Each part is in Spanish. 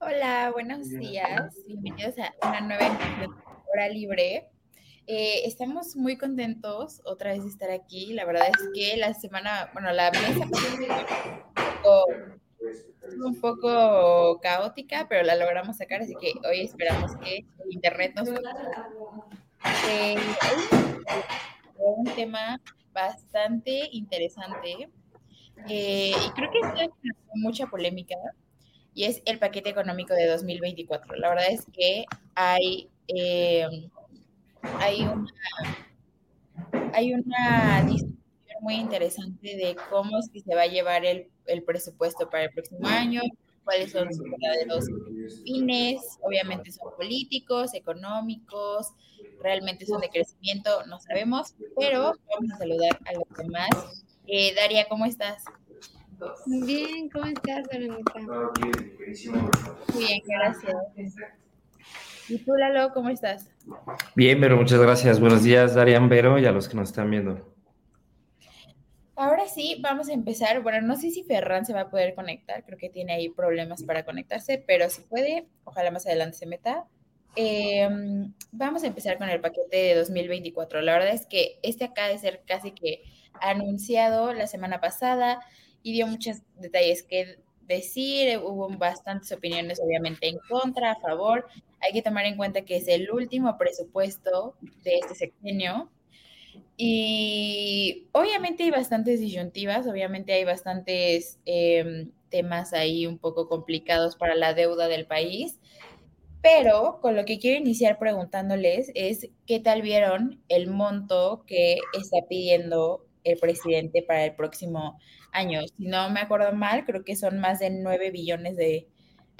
Hola, buenos días. Bienvenidos a una nueva de Hora Libre. Eh, estamos muy contentos otra vez de estar aquí. La verdad es que la semana, bueno, la mesa fue un poco caótica, pero la logramos sacar, así que hoy esperamos que el internet nos... Eh, un tema bastante interesante eh, y creo que es mucha polémica y es el paquete económico de 2024. La verdad es que hay, eh, hay, una, hay una discusión muy interesante de cómo es que se va a llevar el, el presupuesto para el próximo año, cuáles son sus verdaderos fines, obviamente son políticos, económicos, realmente son de crecimiento, no sabemos, pero vamos a saludar a los demás. Eh, Daria, ¿cómo estás? Bien, ¿cómo estás, Verónica? Bien, gracias. ¿Y tú, Lalo, cómo estás? Bien, Vero, muchas gracias. Buenos días, Darian, Vero, y a los que nos están viendo. Ahora sí, vamos a empezar. Bueno, no sé si Ferran se va a poder conectar, creo que tiene ahí problemas para conectarse, pero si puede, ojalá más adelante se meta. Eh, vamos a empezar con el paquete de 2024. La verdad es que este acaba de ser casi que anunciado la semana pasada y dio muchos detalles que decir, hubo bastantes opiniones obviamente en contra, a favor. Hay que tomar en cuenta que es el último presupuesto de este sexenio. Y obviamente hay bastantes disyuntivas, obviamente hay bastantes eh, temas ahí un poco complicados para la deuda del país, pero con lo que quiero iniciar preguntándoles es qué tal vieron el monto que está pidiendo el presidente para el próximo año. Si no me acuerdo mal, creo que son más de 9 billones de,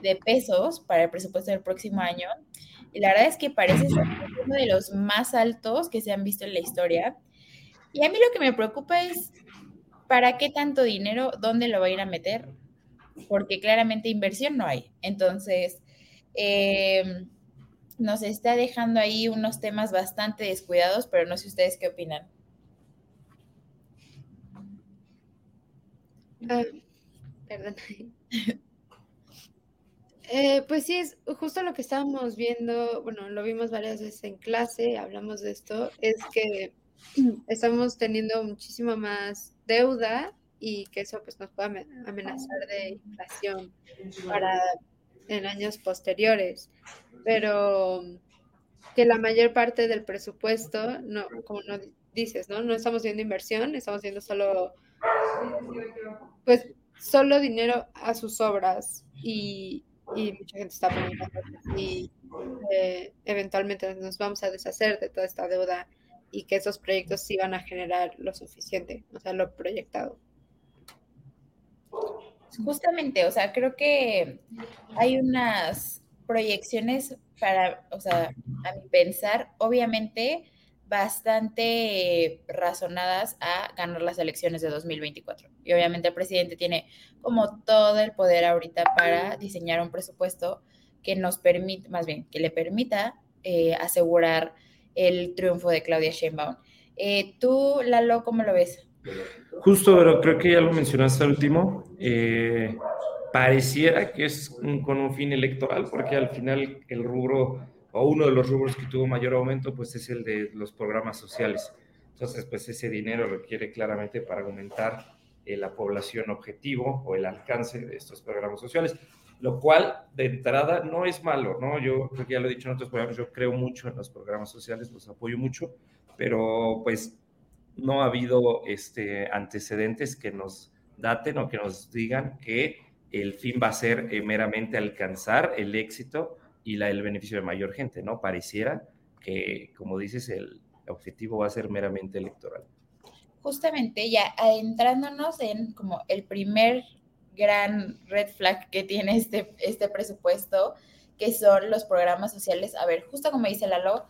de pesos para el presupuesto del próximo año. Y la verdad es que parece ser uno de los más altos que se han visto en la historia. Y a mí lo que me preocupa es, ¿para qué tanto dinero? ¿Dónde lo va a ir a meter? Porque claramente inversión no hay. Entonces, eh, nos está dejando ahí unos temas bastante descuidados, pero no sé ustedes qué opinan. Ah, perdón. Eh, pues sí, es justo lo que estábamos viendo, bueno, lo vimos varias veces en clase, hablamos de esto, es que estamos teniendo muchísima más deuda y que eso pues nos puede amenazar de inflación para en años posteriores, pero que la mayor parte del presupuesto, no, como no dices, ¿no? No estamos viendo inversión, estamos viendo solo, pues, solo dinero a sus obras y, y mucha gente está preguntando si eh, eventualmente nos vamos a deshacer de toda esta deuda y que esos proyectos sí van a generar lo suficiente, o sea, lo proyectado. Justamente, o sea, creo que hay unas proyecciones para, o sea, a mi pensar, obviamente bastante razonadas a ganar las elecciones de 2024. Y obviamente el presidente tiene como todo el poder ahorita para diseñar un presupuesto que nos permita, más bien, que le permita eh, asegurar el triunfo de Claudia Sheinbaum. Eh, tú, Lalo, ¿cómo lo ves? Justo, pero creo que ya lo mencionaste al último. Eh, pareciera que es con un fin electoral, porque al final el rubro o uno de los rubros que tuvo mayor aumento, pues es el de los programas sociales. Entonces, pues ese dinero requiere claramente para aumentar eh, la población objetivo o el alcance de estos programas sociales. lo cual de entrada no es malo, ¿no? Yo creo que ya lo he dicho en otros programas, yo creo mucho en los programas sociales, los apoyo mucho, pero pues no ha habido este, antecedentes que nos daten o que nos digan que el fin va a ser eh, meramente alcanzar el éxito y la, el beneficio de mayor gente, ¿no? Pareciera que, como dices, el objetivo va a ser meramente electoral. Justamente ya adentrándonos en como el primer gran red flag que tiene este, este presupuesto, que son los programas sociales. A ver, justo como dice Lalo,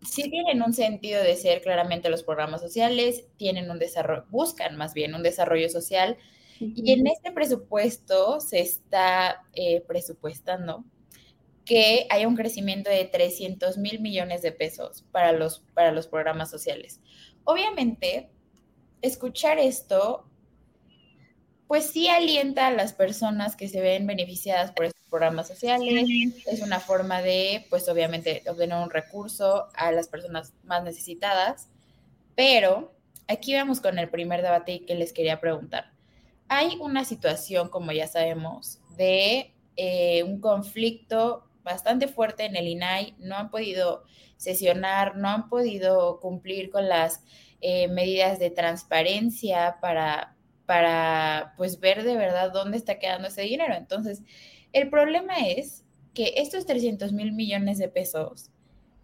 sí tienen un sentido de ser claramente los programas sociales, tienen un desarrollo, buscan más bien un desarrollo social. Y en este presupuesto se está eh, presupuestando que haya un crecimiento de 300 mil millones de pesos para los, para los programas sociales. Obviamente, escuchar esto pues sí alienta a las personas que se ven beneficiadas por estos programas sociales. Es una forma de, pues obviamente, obtener un recurso a las personas más necesitadas. Pero aquí vamos con el primer debate que les quería preguntar. Hay una situación, como ya sabemos, de eh, un conflicto bastante fuerte en el INAI. No han podido sesionar, no han podido cumplir con las eh, medidas de transparencia para para pues ver de verdad dónde está quedando ese dinero. Entonces, el problema es que estos 300 mil millones de pesos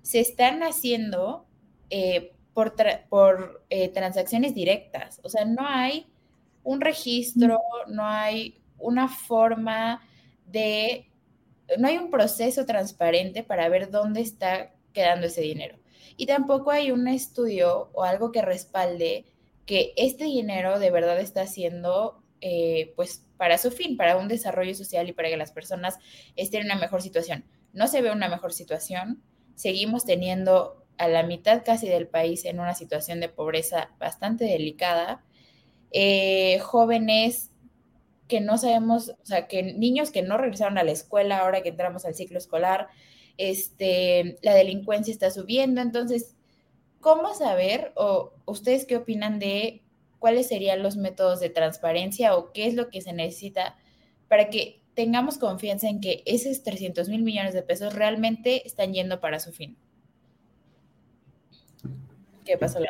se están haciendo eh, por, por eh, transacciones directas. O sea, no hay un registro, no hay una forma de, no hay un proceso transparente para ver dónde está quedando ese dinero. Y tampoco hay un estudio o algo que respalde que este dinero de verdad está haciendo eh, pues para su fin, para un desarrollo social y para que las personas estén en una mejor situación. No se ve una mejor situación, seguimos teniendo a la mitad casi del país en una situación de pobreza bastante delicada, eh, jóvenes que no sabemos, o sea, que niños que no regresaron a la escuela ahora que entramos al ciclo escolar, este, la delincuencia está subiendo, entonces ¿Cómo saber o ustedes qué opinan de cuáles serían los métodos de transparencia o qué es lo que se necesita para que tengamos confianza en que esos 300 mil millones de pesos realmente están yendo para su fin? ¿Qué pasa,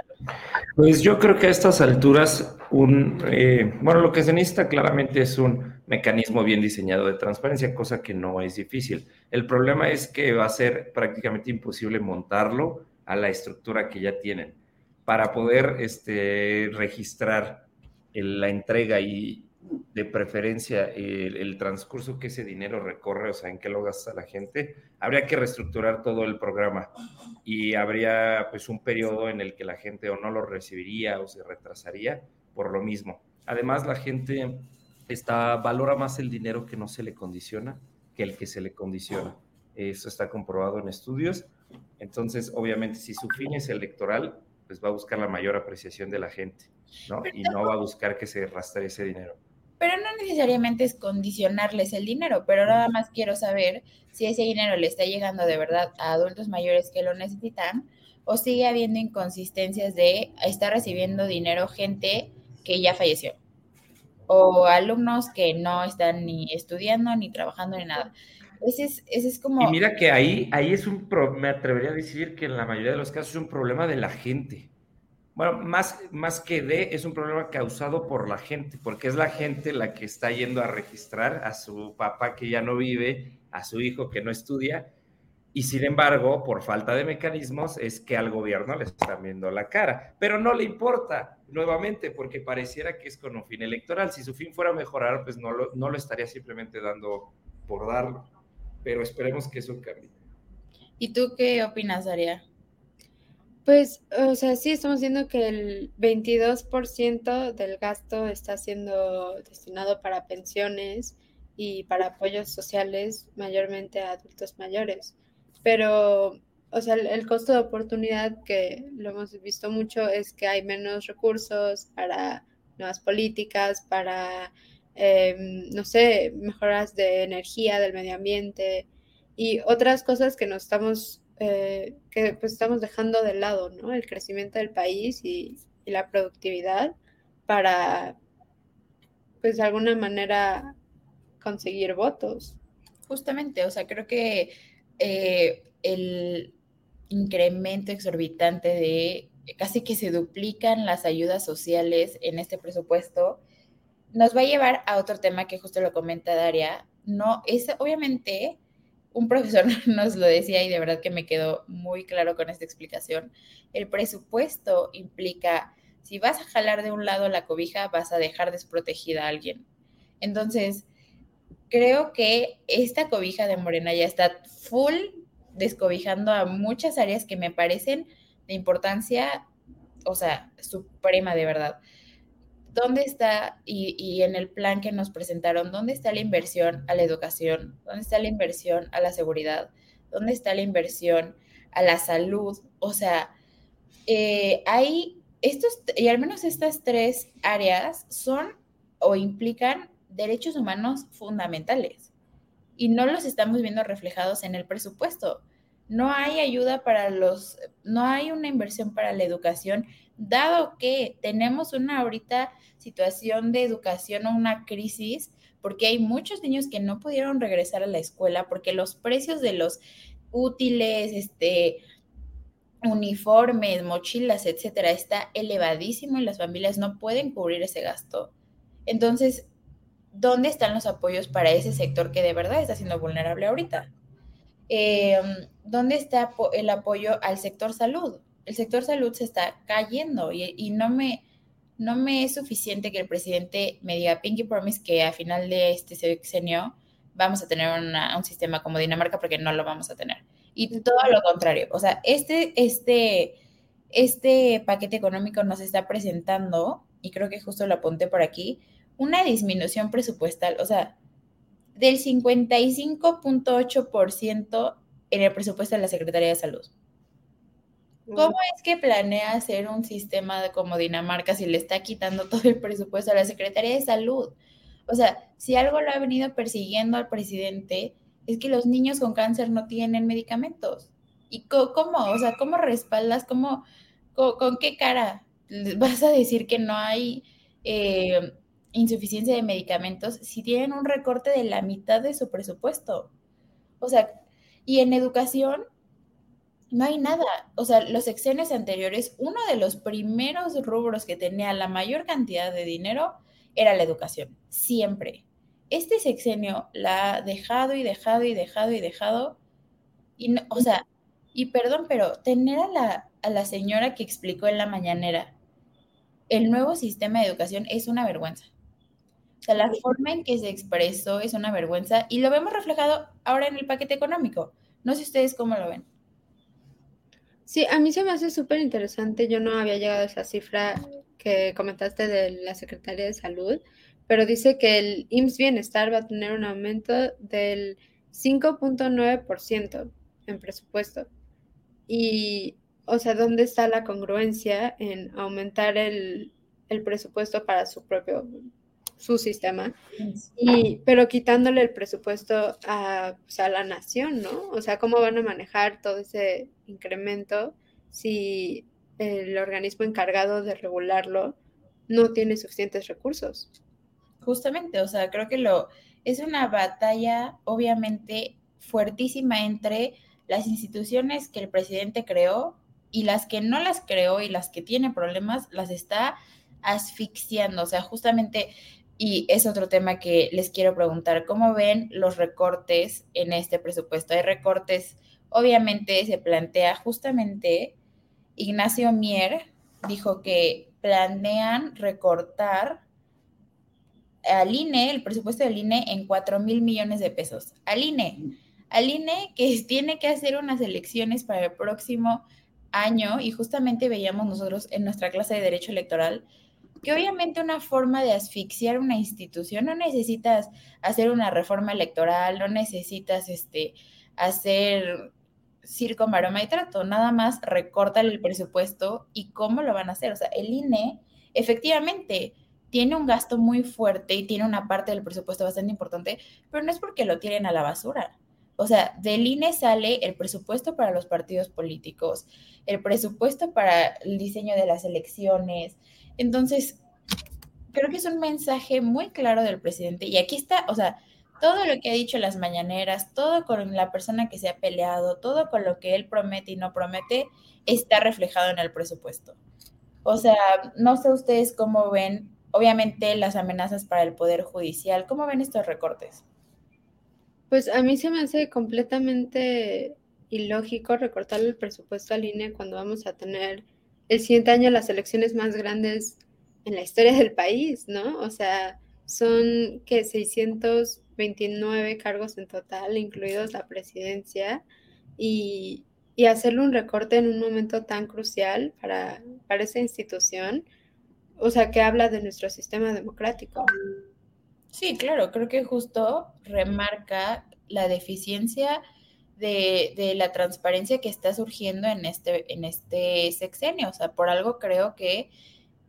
Pues yo creo que a estas alturas, un, eh, bueno, lo que se necesita claramente es un mecanismo bien diseñado de transparencia, cosa que no es difícil. El problema es que va a ser prácticamente imposible montarlo a la estructura que ya tienen para poder este, registrar la entrega y de preferencia el, transcurso que ese dinero recorre, o sea, en qué lo gasta la gente, habría que reestructurar todo el programa y habría pues un periodo en el que la gente o no lo recibiría o se retrasaría por lo mismo. Además, la gente está, valora más el dinero que no se le condiciona que el que se le condiciona. Eso está comprobado en estudios entonces, obviamente, si su fin es electoral, pues va a buscar la mayor apreciación de la gente, ¿no? Y no va a buscar que se rastre ese dinero. Pero no necesariamente es condicionarles el dinero, pero nada más quiero saber si ese dinero le está llegando de verdad a adultos mayores que lo necesitan o sigue habiendo inconsistencias de estar recibiendo dinero gente que ya falleció o alumnos que no están ni estudiando ni trabajando ni nada. Ese es, ese es como... Y mira que ahí, ahí es un, pro, me atrevería a decir que en la mayoría de los casos es un problema de la gente. Bueno, más, más que de, es un problema causado por la gente, porque es la gente la que está yendo a registrar a su papá que ya no vive, a su hijo que no estudia, y sin embargo, por falta de mecanismos, es que al gobierno le están viendo la cara. Pero no le importa, nuevamente, porque pareciera que es con un fin electoral. Si su fin fuera mejorar, pues no lo, no lo estaría simplemente dando por darlo pero esperemos que eso cambie. ¿Y tú qué opinas, Aria? Pues, o sea, sí, estamos viendo que el 22% del gasto está siendo destinado para pensiones y para apoyos sociales, mayormente a adultos mayores. Pero, o sea, el, costo de oportunidad que lo hemos visto mucho es que hay menos recursos para nuevas políticas, para Em, no sé, mejoras de energía, del medio ambiente y otras cosas que nos estamos, eh, que pues estamos dejando de lado, ¿no? El crecimiento del país y, la productividad para, pues de alguna manera, conseguir votos. Justamente, o sea, creo que eh, el incremento exorbitante de casi que se duplican las ayudas sociales en este presupuesto, nos va a llevar a otro tema que justo lo comenta Daria. No, es obviamente, un profesor nos lo decía y de verdad que me quedó muy claro con esta explicación. El presupuesto implica, si vas a jalar de un lado la cobija, vas a dejar desprotegida a alguien. Entonces, creo que esta cobija de Morena ya está full descobijando a muchas áreas que me parecen de importancia, o sea, suprema de verdad. ¿Dónde está, y, en el plan que nos presentaron, dónde está la inversión a la educación? ¿Dónde está la inversión a la seguridad? ¿Dónde está la inversión a la salud? O sea, eh, hay estos, y al menos estas tres áreas son o implican derechos humanos fundamentales y no los estamos viendo reflejados en el presupuesto. No hay ayuda para los, no hay una inversión para la educación, dado que tenemos una ahorita situación de educación o una crisis, porque hay muchos niños que no pudieron regresar a la escuela porque los precios de los útiles, este, uniformes, mochilas, etcétera, está elevadísimo y las familias no pueden cubrir ese gasto. Entonces, ¿dónde están los apoyos para ese sector que de verdad está siendo vulnerable ahorita? Em, ¿Dónde está el apoyo al sector salud? El sector salud se está cayendo y, no, me, no me es suficiente que el presidente me diga Pinky Promise que a final de este sexenio vamos a tener un sistema como Dinamarca porque no lo vamos a tener. Y todo lo contrario. O sea, este, este, este paquete económico nos está presentando, y creo que justo lo apunté por aquí, una disminución presupuestal, o sea, del 55.8% en el presupuesto de la Secretaría de Salud. ¿Cómo es que planea hacer un sistema como Dinamarca si le está quitando todo el presupuesto a la Secretaría de Salud? O sea, si algo lo ha venido persiguiendo al presidente es que los niños con cáncer no tienen medicamentos. ¿Y cómo? O sea, ¿cómo respaldas? ¿Cómo, con, qué cara vas a decir que no hay eh, insuficiencia de medicamentos si tienen un recorte de la mitad de su presupuesto. O sea, y en educación no hay nada. O sea, los sexenios anteriores, uno de los primeros rubros que tenía la mayor cantidad de dinero era la educación, siempre. Este sexenio la ha dejado y dejado y dejado y dejado. Y o sea, y perdón, pero tener a la, a la señora que explicó en la mañanera el nuevo sistema de educación es una vergüenza. O sea, la forma en que se expresó es una vergüenza y lo vemos reflejado ahora en el paquete económico. No sé ustedes cómo lo ven. Sí, a mí se me hace súper interesante. Yo no había llegado a esa cifra que comentaste de la Secretaría de Salud, pero dice que el IMSS Bienestar va a tener un aumento del 5.9% en presupuesto. Y, o sea, ¿dónde está la congruencia en aumentar el, el presupuesto para su propio su sistema, y, pero quitándole el presupuesto a, pues, a la nación, ¿no? O sea, ¿cómo van a manejar todo ese incremento si el organismo encargado de regularlo no tiene suficientes recursos? Justamente, o sea, creo que lo es una batalla obviamente fuertísima entre las instituciones que el presidente creó y las que no las creó y las que tienen problemas las está asfixiando. O sea, justamente y es otro tema que les quiero preguntar, ¿cómo ven los recortes en este presupuesto? Hay recortes, obviamente se plantea justamente, Ignacio Mier dijo que planean recortar al INE, el presupuesto del INE en 4 mil millones de pesos. Al INE, al INE que tiene que hacer unas elecciones para el próximo año y justamente veíamos nosotros en nuestra clase de Derecho Electoral que obviamente una forma de asfixiar una institución, no necesitas hacer una reforma electoral, no necesitas este, hacer circo, maroma y trato, nada más recórtale el presupuesto y cómo lo van a hacer. O sea, el INE efectivamente tiene un gasto muy fuerte y tiene una parte del presupuesto bastante importante, pero no es porque lo tienen a la basura. O sea, del INE sale el presupuesto para los partidos políticos, el presupuesto para el diseño de las elecciones, entonces, creo que es un mensaje muy claro del presidente. Y aquí está, o sea, todo lo que ha dicho las mañaneras, todo con la persona que se ha peleado, todo con lo que él promete y no promete, está reflejado en el presupuesto. O sea, no sé ustedes cómo ven, obviamente, las amenazas para el Poder Judicial, ¿cómo ven estos recortes? Pues a mí se me hace completamente ilógico recortar el presupuesto al INE cuando vamos a tener el siguiente año las elecciones más grandes en la historia del país, ¿no? O sea, son que 629 cargos en total, incluidos la presidencia, y, y, hacerle un recorte en un momento tan crucial para, para esa institución, o sea, que habla de nuestro sistema democrático. Sí, claro, creo que justo remarca la deficiencia de, de, la transparencia que está surgiendo en este, en este sexenio. O sea, por algo creo que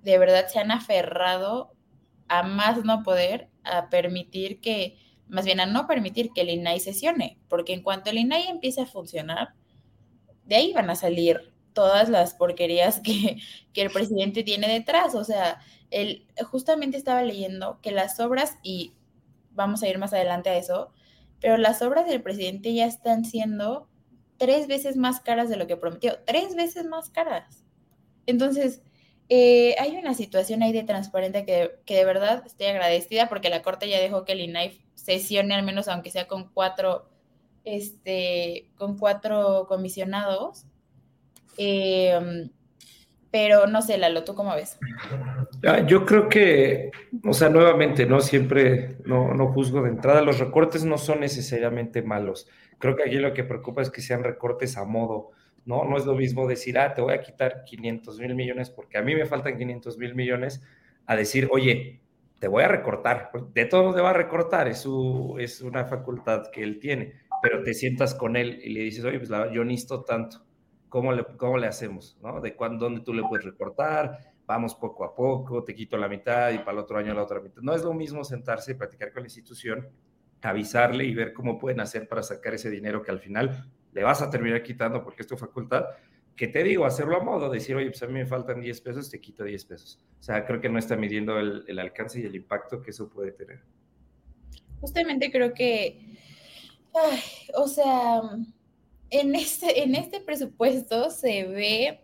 de verdad se han aferrado a más no poder, a permitir que, más bien a no permitir que el INAI sesione, porque en cuanto el INAI empiece a funcionar, de ahí van a salir todas las porquerías que, que el presidente tiene detrás. O sea, él justamente estaba leyendo que las obras, y vamos a ir más adelante a eso, pero las obras del presidente ya están siendo tres veces más caras de lo que prometió, tres veces más caras. Entonces, eh, hay una situación ahí de transparente que, que, de verdad estoy agradecida porque la Corte ya dejó que el INAI sesione al menos aunque sea con cuatro, este, con cuatro comisionados. Eh, pero no sé, Lalo, ¿tú cómo ves? Ah, yo creo que, o sea, nuevamente, no siempre, no, no juzgo de entrada, los recortes no son necesariamente malos. Creo que aquí lo que preocupa es que sean recortes a modo ¿no? No es lo mismo decir, ah, te voy a quitar 500 mil millones porque a mí me faltan 500 mil millones, a decir, oye, te voy a recortar. De todo te va a recortar, es, su, es una facultad que él tiene, pero te sientas con él y le dices, oye, pues yo necesito tanto, ¿cómo le, cómo le hacemos? ¿no? ¿De cuándo, dónde tú le puedes recortar? Vamos poco a poco, te quito la mitad y para el otro año la otra mitad. No es lo mismo sentarse y platicar con la institución, avisarle y ver cómo pueden hacer para sacar ese dinero que al final le vas a terminar quitando porque es tu facultad, que te digo, hacerlo a modo, decir, oye, pues a mí me faltan 10 pesos, te quito 10 pesos. O sea, creo que no está midiendo el, alcance y el impacto que eso puede tener. Justamente creo que, o sea, en este, en este presupuesto se ve,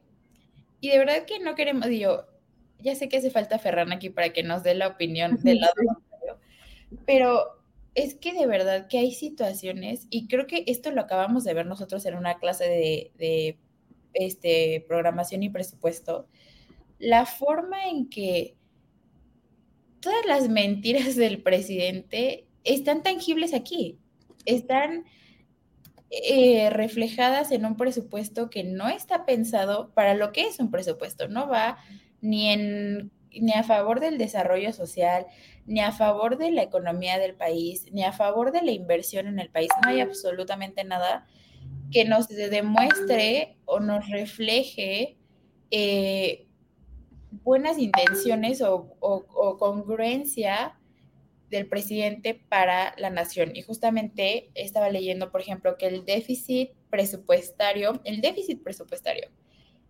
y de verdad que no queremos, yo ya sé que hace falta Ferran aquí para que nos dé la opinión del lado pero es que de verdad que hay situaciones, y creo que esto lo acabamos de ver nosotros en una clase de, este, programación y presupuesto, la forma en que todas las mentiras del presidente están tangibles aquí, están eh, reflejadas en un presupuesto que no está pensado para lo que es un presupuesto, no va ni en ni a favor del desarrollo social, ni a favor de la economía del país, ni a favor de la inversión en el país. No hay absolutamente nada que nos demuestre o nos refleje eh, buenas intenciones o, o, congruencia del presidente para la nación. Y justamente estaba leyendo, por ejemplo, que el déficit presupuestario, el déficit presupuestario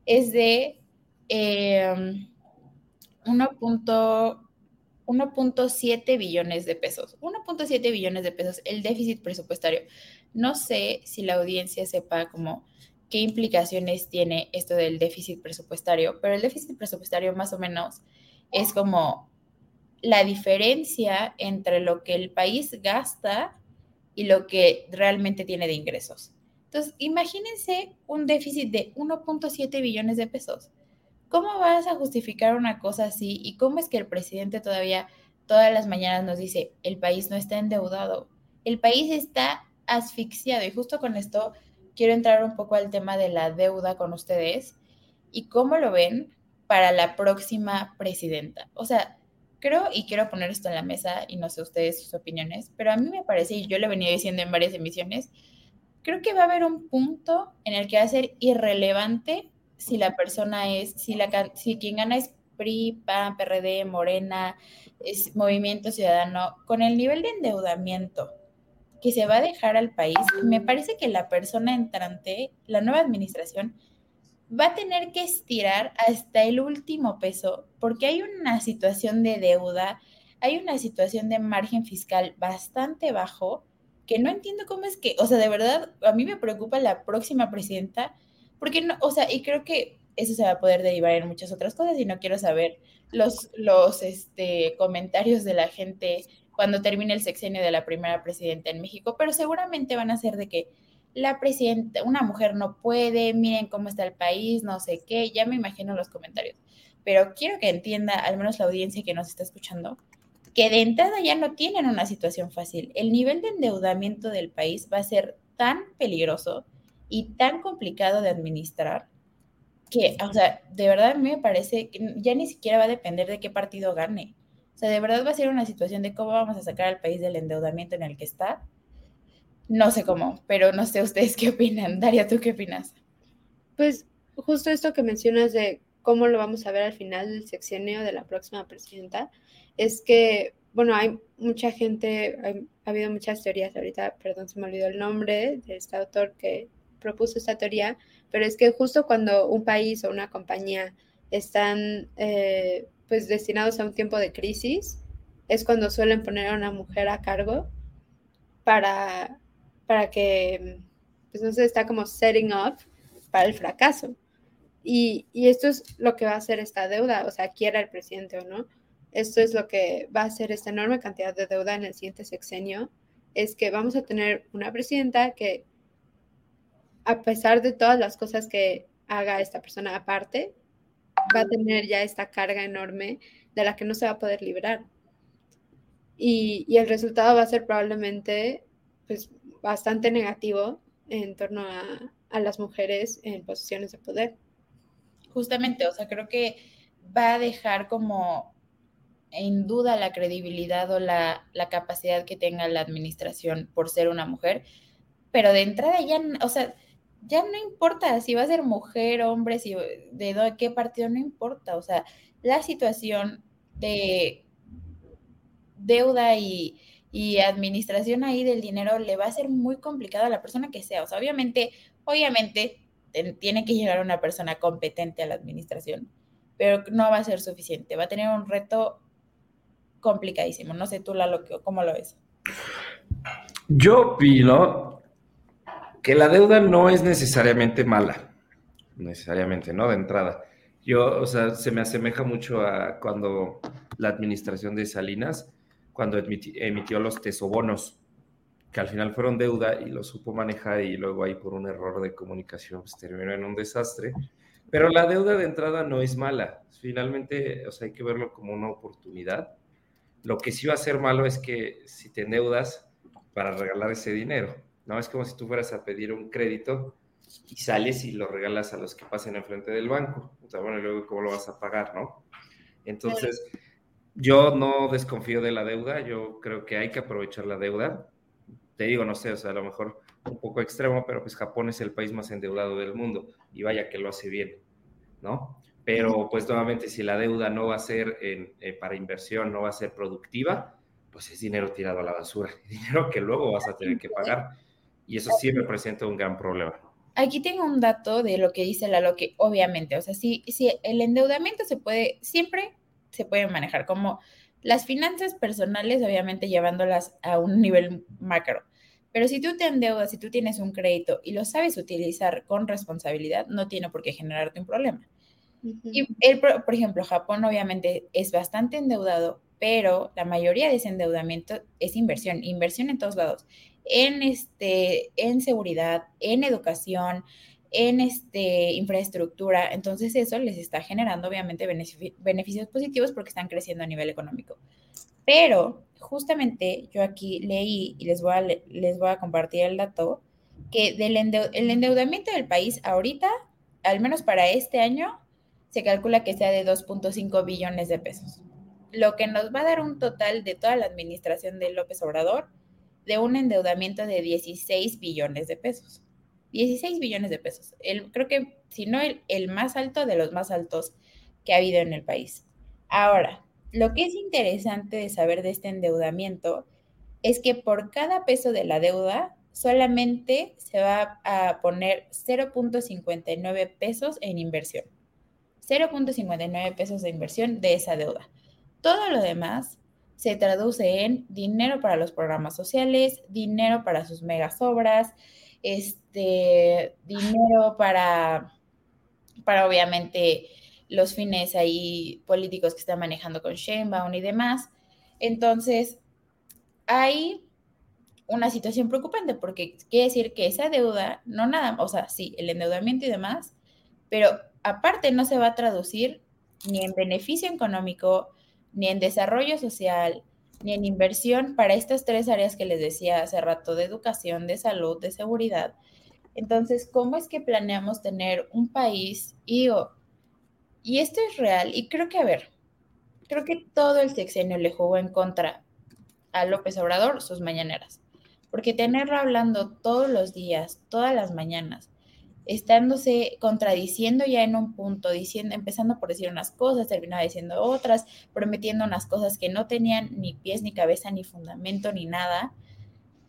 es de... Eh, 1.7 billones de pesos. 1.7 billones de pesos, el déficit presupuestario. No sé si la audiencia sepa como qué implicaciones tiene esto del déficit presupuestario, pero el déficit presupuestario más o menos es como la diferencia entre lo que el país gasta y lo que realmente tiene de ingresos. Entonces, imagínense un déficit de 1.7 billones de pesos. ¿Cómo vas a justificar una cosa así? ¿Y cómo es que el presidente todavía todas las mañanas nos dice, el país no está endeudado, el país está asfixiado? Y justo con esto quiero entrar un poco al tema de la deuda con ustedes y cómo lo ven para la próxima presidenta. O sea, creo y quiero poner esto en la mesa y no sé ustedes sus opiniones, pero a mí me parece, y yo lo venía diciendo en varias emisiones, creo que va a haber un punto en el que va a ser irrelevante si la persona es, si, la, si quien gana es PRI, PAN, PRD, Morena, es Movimiento Ciudadano, con el nivel de endeudamiento que se va a dejar al país, me parece que la persona entrante, la nueva administración, va a tener que estirar hasta el último peso, porque hay una situación de deuda, hay una situación de margen fiscal bastante bajo que no entiendo cómo es que, o sea, de verdad, a mí me preocupa la próxima presidenta, porque no, o sea, y creo que eso se va a poder derivar en muchas otras cosas y no quiero saber los, los este, comentarios de la gente cuando termine el sexenio de la primera presidenta en México, pero seguramente van a ser de que la presidenta, una mujer no puede, miren cómo está el país, no sé qué, ya me imagino los comentarios. Pero quiero que entienda, al menos la audiencia que nos está escuchando, que de entrada ya no tienen una situación fácil. El nivel de endeudamiento del país va a ser tan peligroso y tan complicado de administrar que, o sea, de verdad a mí me parece que ya ni siquiera va a depender de qué partido gane. O sea, de verdad va a ser una situación de cómo vamos a sacar al país del endeudamiento en el que está. No sé cómo, pero no sé ustedes qué opinan. Daria, ¿tú qué opinas? Pues justo esto que mencionas de cómo lo vamos a ver al final del sexenio de la próxima presidenta, es que, bueno, hay mucha gente, ha habido muchas teorías ahorita, perdón, se me olvidó el nombre de este autor que propuso esta teoría, pero es que justo cuando un país o una compañía están eh, pues destinados a un tiempo de crisis, es cuando suelen poner a una mujer a cargo para, para que, pues no sé, está como setting up para el fracaso. Y, y, esto es lo que va a hacer esta deuda, o sea, quiera el presidente o no. Esto es lo que va a hacer esta enorme cantidad de deuda en el siguiente sexenio, es que vamos a tener una presidenta que, a pesar de todas las cosas que haga esta persona aparte, va a tener ya esta carga enorme de la que no se va a poder librar. Y, y el resultado va a ser probablemente pues, bastante negativo en torno a, las mujeres en posiciones de poder. Justamente, o sea, creo que va a dejar como en duda la credibilidad o la, la, capacidad que tenga la administración por ser una mujer, pero de entrada ya, o sea, ya no importa si va a ser mujer, hombre, si de qué partido, no importa. O sea, la situación de deuda y, administración ahí del dinero le va a ser muy complicado a la persona que sea. O sea, obviamente, obviamente tiene que llegar una persona competente a la administración, pero no va a ser suficiente. Va a tener un reto complicadísimo. No sé tú, Lalo, ¿cómo lo ves? Yo opino que la deuda no es necesariamente mala, necesariamente, ¿no? De entrada. Yo, o sea, se me asemeja mucho a cuando la administración de Salinas, cuando emitió los tesobonos, que al final fueron deuda y lo supo manejar y luego ahí por un error de comunicación pues, terminó en un desastre. Pero la deuda de entrada no es mala. Finalmente, o sea, hay que verlo como una oportunidad. Lo que sí va a ser malo es que si te endeudas para regalar ese dinero, ¿no? Es como si tú fueras a pedir un crédito y sales y lo regalas a los que pasen enfrente del banco. O sea, bueno, y luego cómo lo vas a pagar, ¿no? Entonces, yo no desconfío de la deuda, yo creo que hay que aprovechar la deuda. Te digo, no sé, o sea, a lo mejor un poco extremo, pero pues Japón es el país más endeudado del mundo y vaya que lo hace bien, ¿no? Pero pues nuevamente, si la deuda no va a ser eh, para inversión, no va a ser productiva, pues es dinero tirado a la basura, dinero que luego vas a tener que pagar. Y eso sí me presenta un gran problema. Aquí tengo un dato de lo que dice Lalo, que obviamente, o sea, si, si el endeudamiento se puede, siempre se puede manejar como las finanzas personales, obviamente llevándolas a un nivel macro. Pero si tú te endeudas, si tú tienes un crédito y lo sabes utilizar con responsabilidad, no tiene por qué generarte un problema. Y el, por ejemplo, Japón obviamente es bastante endeudado, pero la mayoría de ese endeudamiento es inversión, inversión en todos lados en, este, en seguridad, en educación, en este, infraestructura. Entonces eso les está generando obviamente beneficios positivos porque están creciendo a nivel económico. Pero justamente yo aquí leí y les voy a, les voy a compartir el dato que del el endeudamiento del país ahorita, al menos para este año, se calcula que sea de 2.5 billones de pesos. Lo que nos va a dar un total de toda la administración de López Obrador de un endeudamiento de 16 billones de pesos. 16 billones de pesos. Creo que, si no, el, el más alto de los más altos que ha habido en el país. Ahora, lo que es interesante de saber de este endeudamiento es que por cada peso de la deuda solamente se va a poner 0.59 pesos en inversión. 0.59 pesos de inversión de esa deuda. Todo lo demás se traduce en dinero para los programas sociales, dinero para sus megas obras, este, dinero para, para obviamente los fines ahí políticos que está manejando con Sheinbaum y demás. Entonces, hay una situación preocupante porque quiere decir que esa deuda, no nada, o sea, sí, el endeudamiento y demás, pero aparte no se va a traducir ni en beneficio económico, ni en desarrollo social, ni en inversión para estas tres áreas que les decía hace rato, de educación, de salud, de seguridad. Entonces, ¿cómo es que planeamos tener un país? Y y esto es real, y creo que, a ver, creo que todo el sexenio le jugó en contra a López Obrador sus mañaneras, porque tenerlo hablando todos los días, todas las mañanas, estándose contradiciendo ya en un punto, diciendo, empezando por decir unas cosas, terminaba diciendo otras, prometiendo unas cosas que no tenían ni pies, ni cabeza, ni fundamento, ni nada,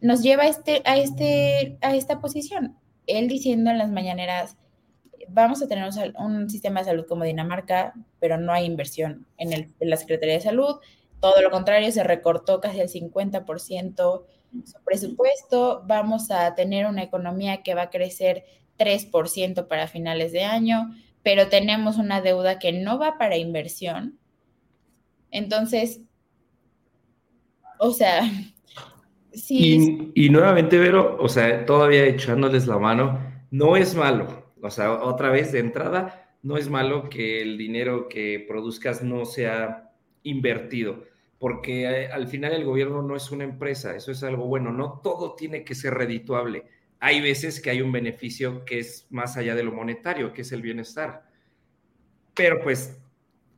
nos lleva a, este, a, este, a esta posición. Él diciendo en las mañaneras, vamos a tener un, sistema de salud como Dinamarca, pero no hay inversión en, la Secretaría de Salud. Todo lo contrario, se recortó casi el 50% su presupuesto. Vamos a tener una economía que va a crecer 3% para finales de año, pero tenemos una deuda que no va para inversión. Entonces, o sea, sí. Y, y nuevamente, Vero, o sea, todavía echándoles la mano, no es malo o sea, otra vez de entrada, no es malo que el dinero que produzcas no sea invertido, porque eh, al final el gobierno no es una empresa, eso es algo bueno, no todo tiene que ser redituable. Hay veces que hay un beneficio que es más allá de lo monetario, que es el bienestar. Pero pues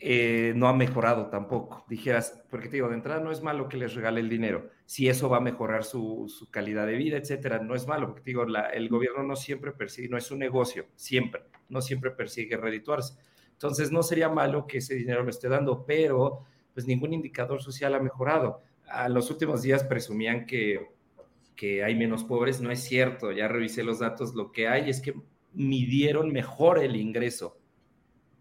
eh, no ha mejorado tampoco. Dijeras, porque te digo, de entrada no es malo que les regale el dinero, si eso va a mejorar su, calidad de vida, etcétera, no es malo, porque te digo, el gobierno no siempre persigue, no es un negocio, siempre, no siempre persigue redituarse. Entonces, no sería malo que ese dinero lo esté dando, pero pues ningún indicador social ha mejorado. A los últimos días presumían que, que hay menos pobres, no es cierto, ya revisé los datos, lo que hay es que midieron mejor el ingreso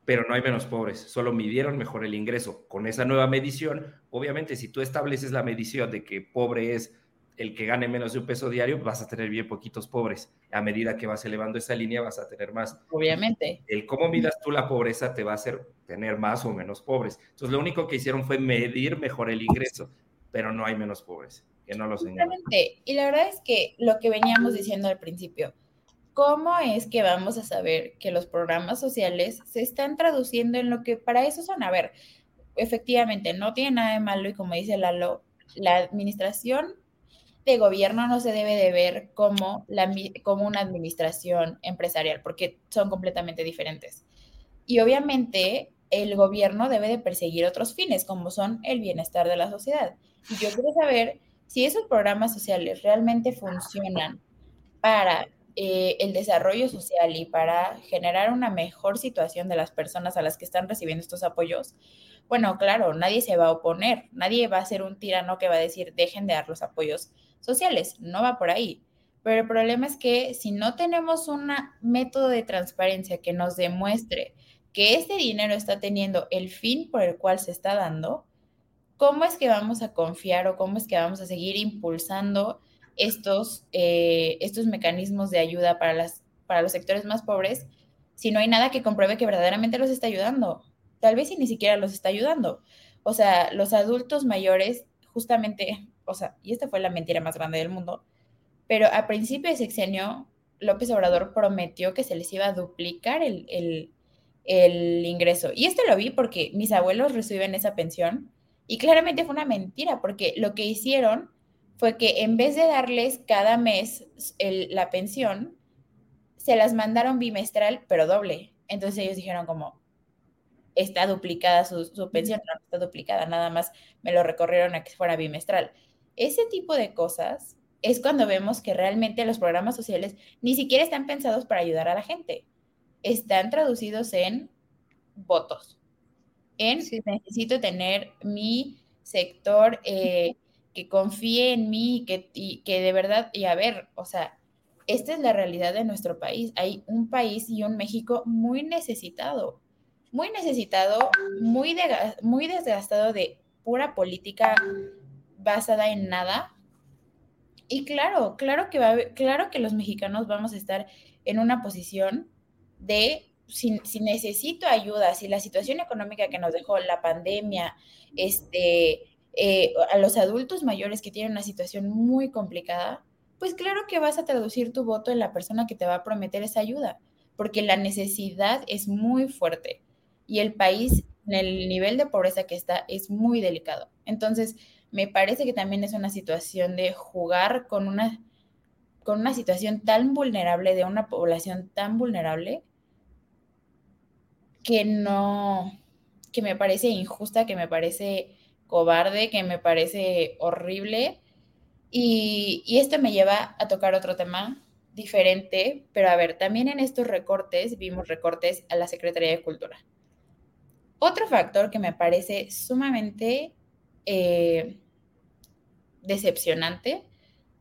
pero no hay menos pobres, solo midieron mejor el ingreso. Con esa nueva medición, obviamente, si tú estableces la medición de que pobre es el que gane menos de un peso diario, vas a tener bien poquitos pobres. A medida que vas elevando esa línea, vas a tener más. Obviamente. El cómo midas tú la pobreza te va a hacer tener más o menos pobres. Entonces, lo único que hicieron fue medir mejor el ingreso, pero no hay menos pobres, que no lo señalan. Y la verdad es que lo que veníamos diciendo al principio, ¿cómo es que vamos a saber que los programas sociales se están traduciendo en lo que para eso son? A ver, efectivamente, no tiene nada de malo y como dice Lalo, la administración de gobierno no se debe de ver como, la, como una administración empresarial, porque son completamente diferentes. Y obviamente el gobierno debe de perseguir otros fines, como son el bienestar de la sociedad. Y yo quiero saber si esos programas sociales realmente funcionan para eh, el desarrollo social y para generar una mejor situación de las personas a las que están recibiendo estos apoyos, bueno, claro, nadie se va a oponer, nadie va a ser un tirano que va a decir dejen de dar los apoyos sociales, no va por ahí. Pero el problema es que si no tenemos un método de transparencia que nos demuestre que este dinero está teniendo el fin por el cual se está dando, ¿cómo es que vamos a confiar o cómo es que vamos a seguir impulsando estos, eh, estos mecanismos de ayuda para, las, para los sectores más pobres si no hay nada que compruebe que verdaderamente los está ayudando. Tal vez si ni siquiera los está ayudando. O sea, los adultos mayores, justamente, o sea, y esta fue la mentira más grande del mundo, pero a principio de sexenio, López Obrador prometió que se les iba a duplicar el, el, el ingreso. Y esto lo vi porque mis abuelos reciben esa pensión y claramente fue una mentira, porque lo que hicieron fue que en vez de darles cada mes la pensión, se las mandaron bimestral, pero doble. Entonces ellos dijeron como, está duplicada su, pensión, no está duplicada, nada más me lo recorrieron a que fuera bimestral. Ese tipo de cosas es cuando vemos que realmente los programas sociales ni siquiera están pensados para ayudar a la gente. Están traducidos en votos, en necesito tener mi sector eh, que confíe en mí que, y que de verdad, y a ver, o sea, esta es la realidad de nuestro país. Hay un país y un México muy necesitado, muy necesitado, muy, muy desgastado de pura política basada en nada. Y claro, claro que, va claro que los mexicanos vamos a estar en una posición de si, necesito ayuda, si la situación económica que nos dejó la pandemia, este, eh, a los adultos mayores que tienen una situación muy complicada, pues claro que vas a traducir tu voto en la persona que te va a prometer esa ayuda, porque la necesidad es muy fuerte y el país, en el nivel de pobreza que está, es muy delicado. Entonces, me parece que también es una situación de jugar con una, con una situación tan vulnerable, de una población tan vulnerable, que no, que me parece injusta, que me parece cobarde, que me parece horrible. Y, y esto me lleva a tocar otro tema diferente, pero a ver, también en estos recortes vimos recortes a la Secretaría de Cultura. Otro factor que me parece sumamente eh, decepcionante,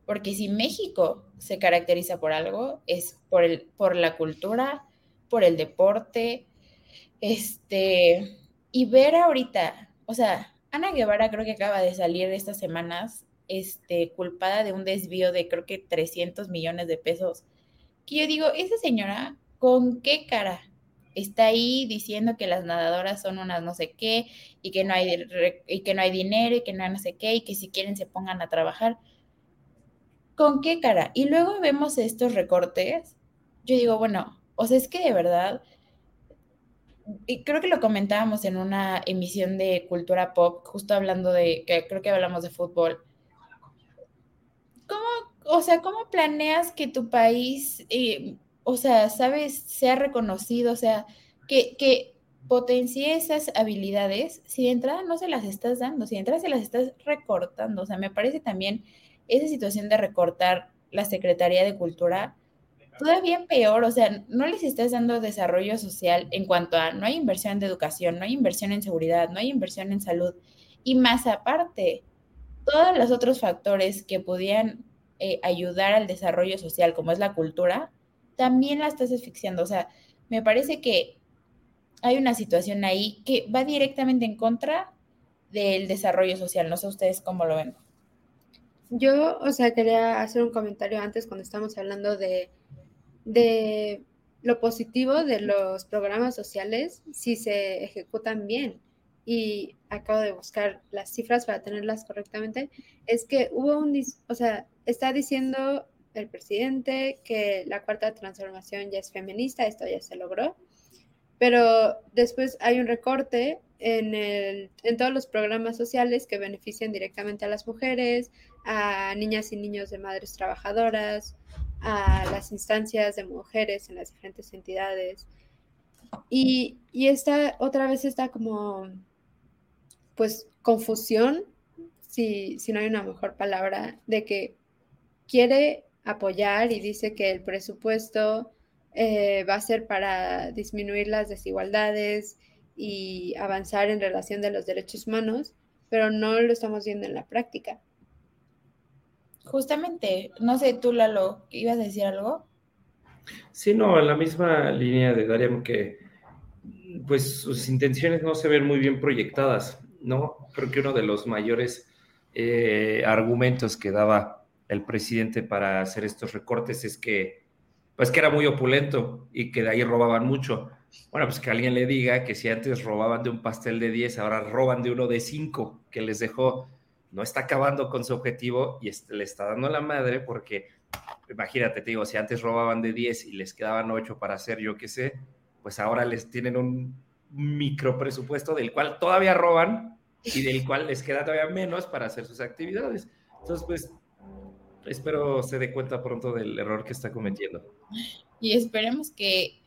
porque si México se caracteriza por algo, es por, el, por la cultura, por el deporte, este, y ver ahorita, o sea, Ana Guevara creo que acaba de salir estas semanas, este, culpada de un desvío de creo que 300 millones de pesos, que yo digo, esa señora, ¿con qué cara está ahí diciendo que las nadadoras son unas no sé qué y que no hay, y que no hay dinero y que no hay no sé qué y que si quieren se pongan a trabajar? ¿Con qué cara? Y luego vemos estos recortes. Yo digo, bueno, o sea, es que de verdad y creo que lo comentábamos en una emisión de Cultura Pop, justo hablando de, que creo que hablamos de fútbol. ¿Cómo, o sea, cómo planeas que tu país, eh, o sea, sabes, sea reconocido, o sea, que, que potencie esas habilidades si de entrada no se las estás dando, si de entrada se las estás recortando? O sea, me parece también esa situación de recortar la Secretaría de Cultura todavía peor, o sea, no les estás dando desarrollo social en cuanto a no hay inversión de educación, no hay inversión en seguridad, no hay inversión en salud. Y más aparte, todos los otros factores que podían eh, ayudar al desarrollo social, como es la cultura, también la estás asfixiando. O sea, me parece que hay una situación ahí que va directamente en contra del desarrollo social. No sé ustedes cómo lo ven. Yo, o sea, quería hacer un comentario antes cuando estamos hablando de de lo positivo de los programas sociales si se ejecutan bien. Y acabo de buscar las cifras para tenerlas correctamente. Es que hubo un, o sea, está diciendo el presidente que la cuarta transformación ya es feminista, esto ya se logró, pero después hay un recorte en, el, en todos los programas sociales que benefician directamente a las mujeres, a niñas y niños de madres trabajadoras, a las instancias de mujeres en las diferentes entidades. Y, y esta otra vez está como, pues, confusión, si, si no hay una mejor palabra, de que quiere apoyar y dice que el presupuesto eh, va a ser para disminuir las desigualdades y avanzar en relación de los derechos humanos, pero no lo estamos viendo en la práctica. Justamente, no sé, tú Lalo, ¿ibas a decir algo? Sí, no, en la misma línea de Dariam que pues sus intenciones no se ven muy bien proyectadas, ¿no? Creo que uno de los mayores eh, argumentos que daba el presidente para hacer estos recortes es que, pues que era muy opulento y que de ahí robaban mucho. Bueno, pues que alguien le diga que si antes robaban de un pastel de 10, ahora roban de uno de 5, que les dejó no está acabando con su objetivo y le está dando la madre porque, imagínate, te digo, si antes robaban de 10 y les quedaban 8 para hacer yo qué sé, pues ahora les tienen un micro presupuesto del cual todavía roban y del cual les queda todavía menos para hacer sus actividades. Entonces, pues, espero se dé cuenta pronto del error que está cometiendo. Y esperemos que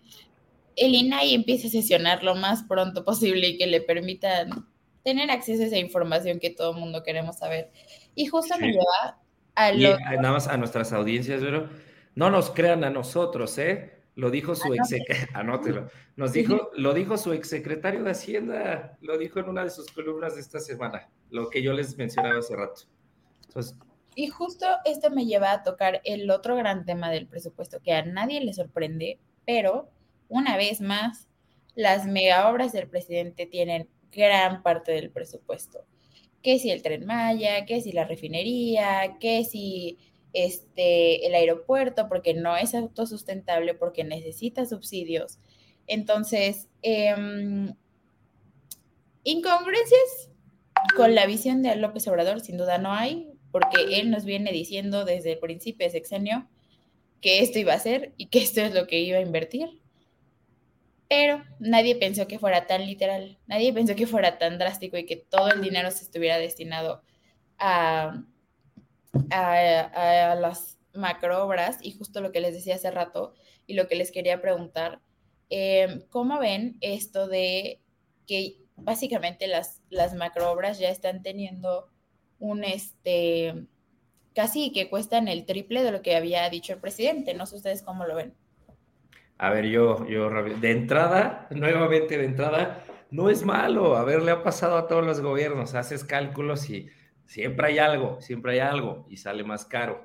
el INAI empiece a sesionar lo más pronto posible y que le permitan tener acceso a esa información que todo el mundo queremos saber. Y justo me lleva a lo... nada más a nuestras audiencias, pero no nos crean a nosotros, ¿eh? Lo dijo su ex anótelo. Nos dijo, lo dijo su exsecretario de Hacienda, lo dijo en una de sus columnas de esta semana, lo que yo les mencionaba hace rato. y justo esto me lleva a tocar el otro gran tema del presupuesto que a nadie le sorprende, pero una vez más, las mega obras del presidente tienen gran parte del presupuesto. que si el tren Maya, que si la refinería, que si este, el aeropuerto, porque no es autosustentable, porque necesita subsidios. Entonces, em, incongruencias con la visión de López Obrador, sin duda no hay, porque él nos viene diciendo desde el principio de sexenio que esto iba a ser y que esto es lo que iba a invertir. Pero nadie pensó que fuera tan literal, nadie pensó que fuera tan drástico y que todo el dinero se estuviera destinado a, a, las macroobras y justo lo que les decía hace rato y lo que les quería preguntar, eh, ¿cómo ven esto de que básicamente las, las macroobras ya están teniendo un, este, casi que cuestan el triple de lo que había dicho el presidente? No sé ustedes cómo lo ven. A ver, yo, yo, de entrada, nuevamente de entrada, no es malo. A ver, le ha pasado a todos los gobiernos. Haces cálculos y siempre hay algo, siempre hay algo y sale más caro.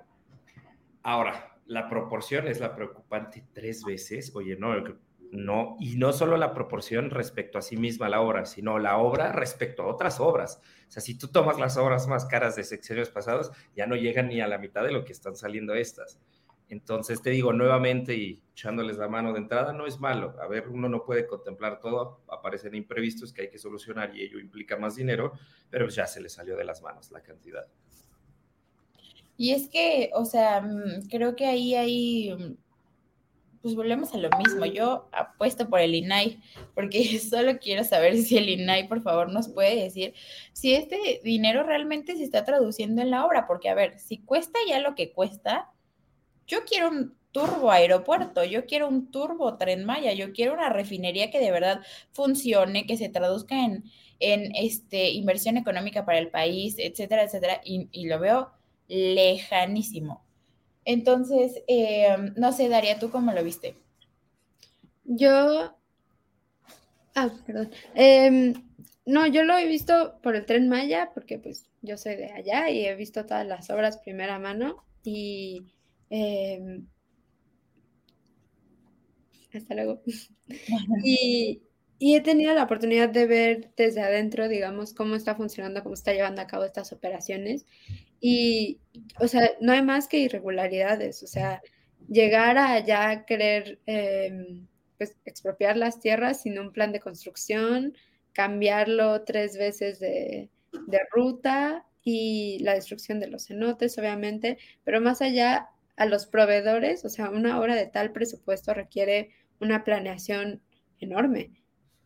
Ahora, la proporción es la preocupante tres veces. Oye, no, no, y no solo la proporción respecto a sí misma la obra, sino la obra respecto a otras obras. O sea, si tú tomas las obras más caras de sexenios pasados, ya no llegan ni a la mitad de lo que están saliendo estas. Entonces, te digo nuevamente y echándoles la mano de entrada, no es malo. A ver, uno no puede contemplar todo, aparecen imprevistos que hay que solucionar y ello implica más dinero, pero ya se le salió de las manos la cantidad. Y es que, o sea, mm, creo que ahí hay, pues volvemos a lo mismo. Yo apuesto por el INAI, porque solo quiero saber si el INAI, por favor, nos puede decir si este dinero realmente se está traduciendo en la obra, porque, a ver, si cuesta ya lo que cuesta, yo quiero un turbo aeropuerto, yo quiero un turbo tren Maya, yo quiero una refinería que de verdad funcione, que se traduzca en, en este, inversión económica para el país, etcétera, etcétera, y, lo veo lejanísimo. Entonces, eh, no sé, Daria, ¿tú cómo lo viste? Yo, ah, perdón. Em, no, yo lo he visto por el tren Maya, porque pues yo soy de allá y he visto todas las obras primera mano y Em, hasta luego. y, he tenido la oportunidad de ver desde adentro, digamos, cómo está funcionando, cómo está llevando a cabo estas operaciones. Y, o sea, no hay más que irregularidades. O sea, llegar a ya querer em, pues, expropiar las tierras sin un plan de construcción, cambiarlo tres veces de, de ruta y la destrucción de los cenotes, obviamente, pero más allá a los proveedores, o sea, una obra de tal presupuesto requiere una planeación enorme,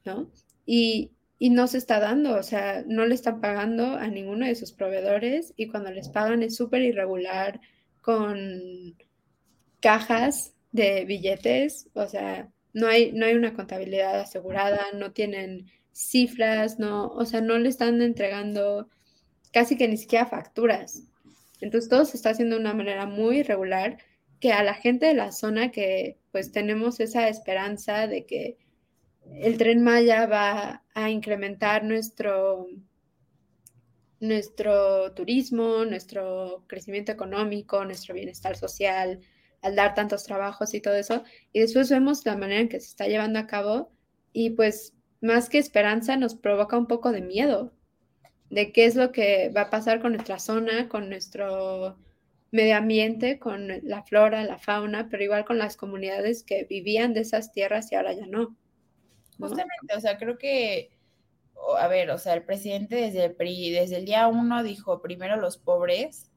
¿no? Y, no se está dando, o sea, no le están pagando a ninguno de sus proveedores y cuando les pagan es súper irregular con cajas de billetes, o sea, no hay, no hay una contabilidad asegurada, no tienen cifras, no, o sea, no le están entregando casi que ni siquiera facturas. Entonces todo se está haciendo de una manera muy irregular que a la gente de la zona que pues tenemos esa esperanza de que el tren Maya va a incrementar nuestro, nuestro turismo, nuestro crecimiento económico, nuestro bienestar social, al dar tantos trabajos y todo eso. Y después vemos la manera en que se está llevando a cabo y pues más que esperanza nos provoca un poco de miedo, de qué es lo que va a pasar con nuestra zona, con nuestro medio ambiente, con la flora, la fauna, pero igual con las comunidades que vivían de esas tierras y ahora ya no. Justamente, o sea, creo que, a ver, o sea, el presidente desde el, desde el día uno dijo primero los pobres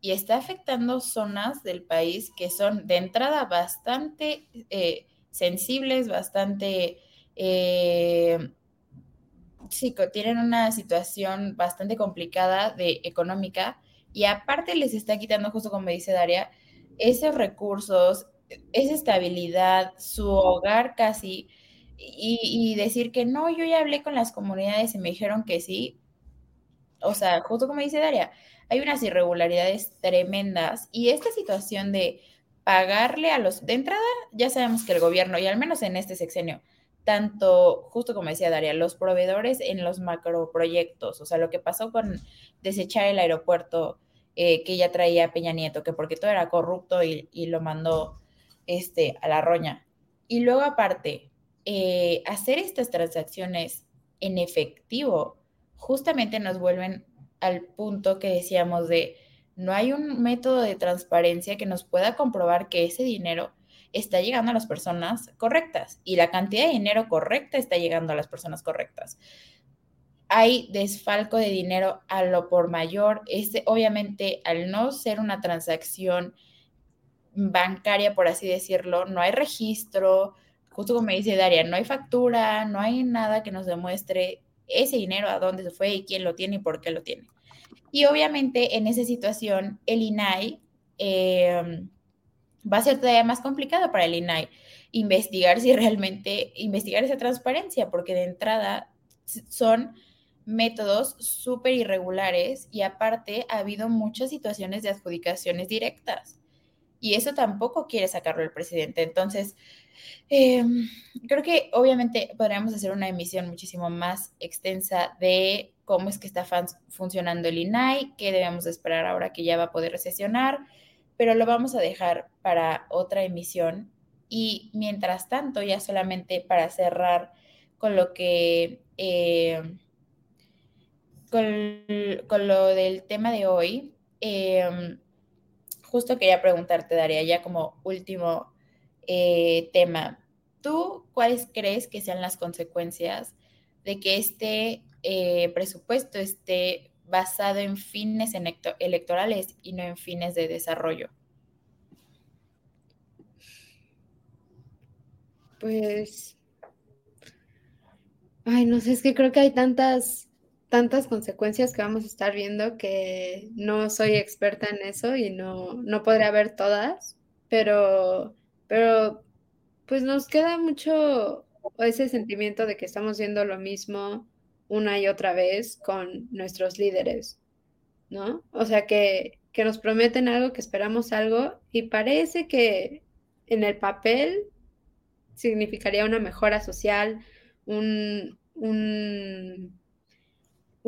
y está afectando zonas del país que son de entrada bastante eh, sensibles, bastante... Eh, sí, tienen una situación bastante complicada de económica y aparte les está quitando, justo como dice Daria, esos recursos, esa estabilidad, su hogar casi, y, decir que no, yo ya hablé con las comunidades y me dijeron que sí. O sea, justo como dice Daria, hay unas irregularidades tremendas y esta situación de pagarle a los, de entrada, ya sabemos que el gobierno, y al menos en este sexenio, tanto, justo como decía Daria, los proveedores en los macroproyectos, o sea, lo que pasó con desechar el aeropuerto eh, que ya traía Peña Nieto, que porque todo era corrupto y, lo mandó este, a la roña. Y luego aparte, eh, hacer estas transacciones en efectivo justamente nos vuelven al punto que decíamos de no hay un método de transparencia que nos pueda comprobar que ese dinero está llegando a las personas correctas y la cantidad de dinero correcta está llegando a las personas correctas. Hay desfalco de dinero a lo por mayor. Este, obviamente, al no ser una transacción bancaria, por así decirlo, no hay registro, justo como me dice Daria, no hay factura, no hay nada que nos demuestre ese dinero a dónde se fue y quién lo tiene y por qué lo tiene. Y obviamente en esa situación el INAI va a ser todavía más complicado para el INAI investigar si realmente, investigar esa transparencia, porque de entrada son métodos súper irregulares y aparte ha habido muchas situaciones de adjudicaciones directas. Y eso tampoco quiere sacarlo el presidente. Entonces, em, creo que obviamente podríamos hacer una emisión muchísimo más extensa de cómo es que está funcionando el INAI, qué debemos esperar ahora que ya va a poder recesionar, pero lo vamos a dejar para otra emisión. Y mientras tanto, ya solamente para cerrar con lo que, em, con, lo del tema de hoy, em, justo quería preguntarte, Daria, ya como último eh, tema, ¿tú cuáles crees que sean las consecuencias de que este eh, presupuesto esté basado en fines electorales y no en fines de desarrollo? Pues, ay, no sé, es que creo que hay tantas tantas consecuencias que vamos a estar viendo que no soy experta en eso y no, no podré ver todas, pero, pero pues nos queda mucho ese sentimiento de que estamos viendo lo mismo una y otra vez con nuestros líderes, ¿no? O sea, que, que nos prometen algo, que esperamos algo y parece que en el papel significaría una mejora social, un, un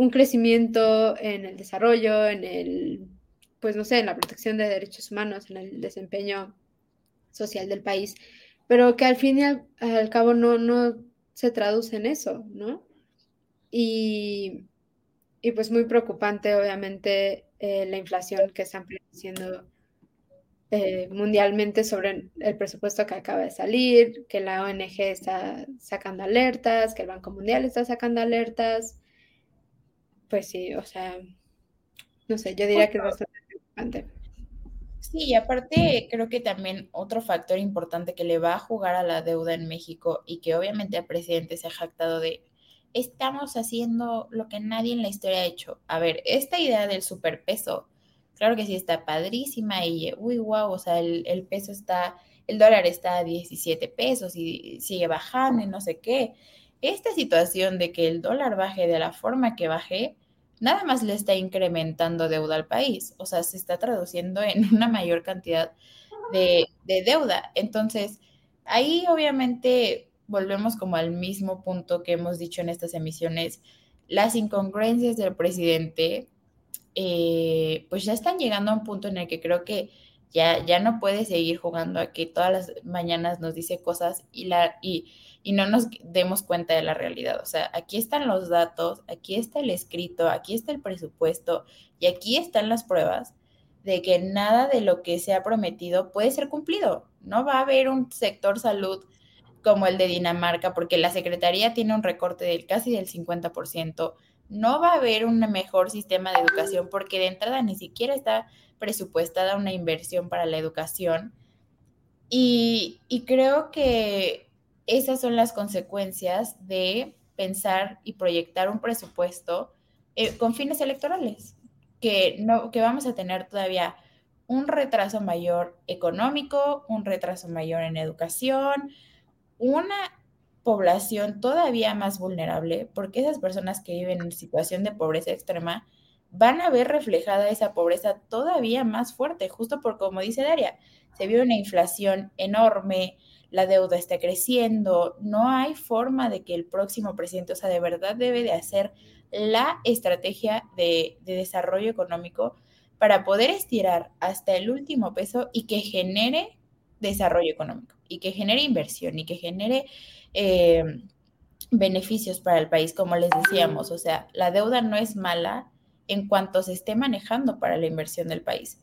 un crecimiento en el desarrollo, en el, pues no sé, en la protección de derechos humanos, en el desempeño social del país, pero que al fin y al, cabo no, no se traduce en eso, ¿no? Y, y pues muy preocupante, obviamente, eh, la inflación que están produciendo eh, mundialmente sobre el presupuesto que acaba de salir, que la ONG está sacando alertas, que el Banco Mundial está sacando alertas, pues sí, o sea, no sé, yo diría que es bastante preocupante. Sí, y aparte creo que también otro factor importante que le va a jugar a la deuda en México y que obviamente el presidente se ha jactado de estamos haciendo lo que nadie en la historia ha hecho. A ver, esta idea del superpeso, claro que sí está padrísima y uy, wow, o sea, el, el peso está, el dólar está a 17 pesos y sigue bajando y no sé qué. Esta situación de que el dólar baje de la forma que baje, nada más le está incrementando deuda al país, o sea, se está traduciendo en una mayor cantidad de, deuda. Entonces, ahí obviamente volvemos como al mismo punto que hemos dicho en estas emisiones, las incongruencias del presidente, eh, pues ya están llegando a un punto en el que creo que ya, ya no puede seguir jugando a que todas las mañanas nos dice cosas y, la, y, y no nos demos cuenta de la realidad. O sea, aquí están los datos, aquí está el escrito, aquí está el presupuesto y aquí están las pruebas de que nada de lo que se ha prometido puede ser cumplido. No va a haber un sector salud como el de Dinamarca, porque la Secretaría tiene un recorte del casi del 50%. No va a haber un mejor sistema de educación porque de entrada ni siquiera está presupuestada una inversión para la educación. Y, creo que esas son las consecuencias de pensar y proyectar un presupuesto eh, con fines electorales, que, no, que vamos a tener todavía un retraso mayor económico, un retraso mayor en educación, una población todavía más vulnerable, porque esas personas que viven en situación de pobreza extrema van a ver reflejada esa pobreza todavía más fuerte, justo por como dice Daria, se vio una inflación enorme, la deuda está creciendo, no hay forma de que el próximo presidente, o sea, de verdad debe de hacer la estrategia de, desarrollo económico para poder estirar hasta el último peso y que genere desarrollo económico y que genere inversión y que genere eh, beneficios para el país, como les decíamos. O sea, la deuda no es mala en cuanto se esté manejando para la inversión del país.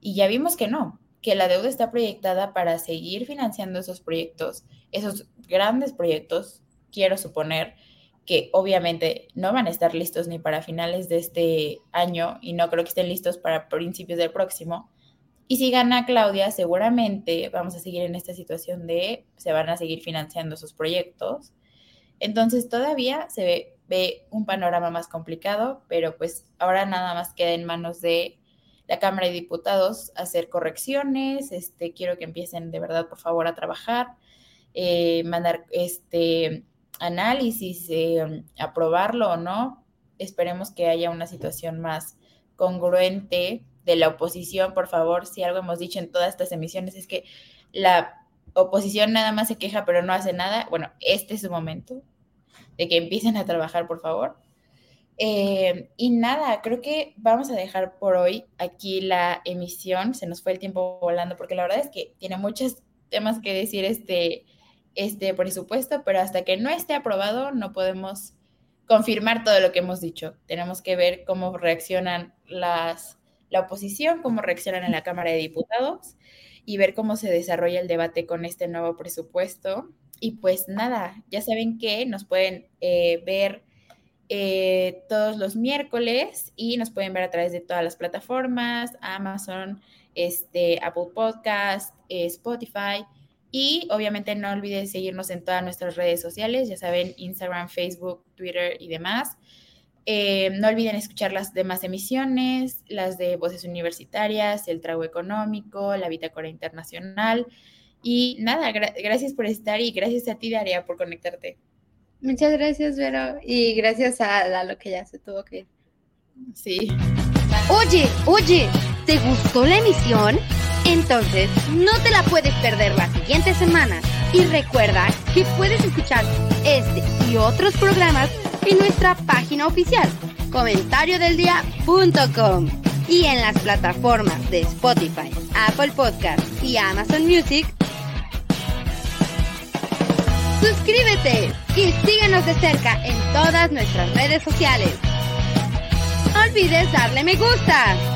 Y ya vimos que no, que la deuda está proyectada para seguir financiando esos proyectos, esos grandes proyectos, quiero suponer que obviamente no van a estar listos ni para finales de este año y no creo que estén listos para principios del próximo. Y si gana Claudia, seguramente vamos a seguir en esta situación de se van a seguir financiando esos proyectos. Entonces todavía se ve, ve un panorama más complicado, pero pues ahora nada más queda en manos de la Cámara de Diputados hacer correcciones, este, quiero que empiecen de verdad, por favor, a trabajar, eh, mandar este análisis, eh, aprobarlo o no. Esperemos que haya una situación más congruente de la oposición, por favor, si algo hemos dicho en todas estas emisiones es que la oposición nada más se queja pero no hace nada. Bueno, este es su momento de que empiecen a trabajar, por favor. Eh, y nada, creo que vamos a dejar por hoy aquí la emisión. Se nos fue el tiempo volando porque la verdad es que tiene muchos temas que decir este, este presupuesto, pero hasta que no esté aprobado no podemos confirmar todo lo que hemos dicho. Tenemos que ver cómo reaccionan las, la oposición, cómo reaccionan en la Cámara de Diputados y ver cómo se desarrolla el debate con este nuevo presupuesto. Y pues nada, ya saben que nos pueden eh, ver eh, todos los miércoles y nos pueden ver a través de todas las plataformas, Amazon, este, Apple Podcast, eh, Spotify. Y obviamente no olviden seguirnos en todas nuestras redes sociales, ya saben, Instagram, Facebook, Twitter y demás. Eh, no olviden escuchar las demás emisiones, las de Voces Universitarias, El Trago Económico, La Bitácora Internacional. Y nada, gracias por estar y gracias a ti, Daria, por conectarte. Muchas gracias, Vero. Y gracias a lo que ya se tuvo que ir. Sí. Oye, oye, ¿te gustó la emisión? Entonces, no te la puedes perder la siguiente semana. Y recuerda que puedes escuchar este y otros programas en nuestra página oficial, comentariodeldia.com y en las plataformas de Spotify, Apple Podcast y Amazon Music Suscríbete y síguenos de cerca en todas nuestras redes sociales. No olvides darle me gusta.